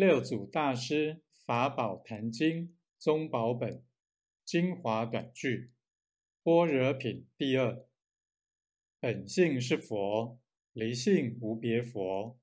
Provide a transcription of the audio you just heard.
六祖大师法宝坛经中宝本精华短句般若品第二。本性是佛离性无别佛。